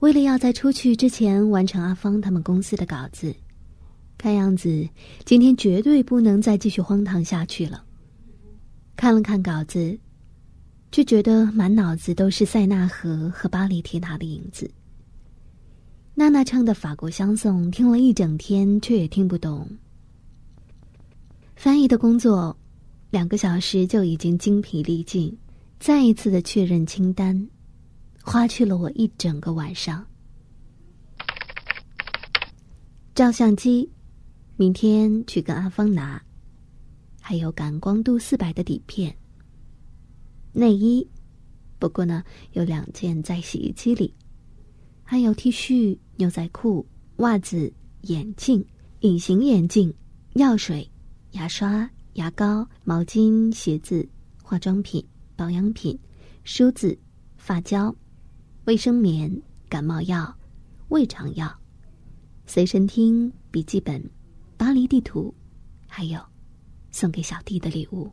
为了要在出去之前完成阿芳他们公司的稿子，看样子今天绝对不能再继续荒唐下去了。看了看稿子，就觉得满脑子都是塞纳河和巴黎铁塔的影子。娜娜唱的法国相送，听了一整天却也听不懂。翻译的工作，两个小时就已经精疲力尽，再一次的确认清单。花去了我一整个晚上。照相机，明天去跟阿芳拿。还有感光度四百的底片。内衣，不过呢有两件在洗衣机里。还有 T 恤、牛仔裤、袜子、眼镜、隐形眼镜、药水、牙刷、牙膏、毛巾、鞋子、化妆品、保养品、梳子、发胶。卫生棉、感冒药、胃肠药、随身听、笔记本、巴黎地图，还有送给小弟的礼物。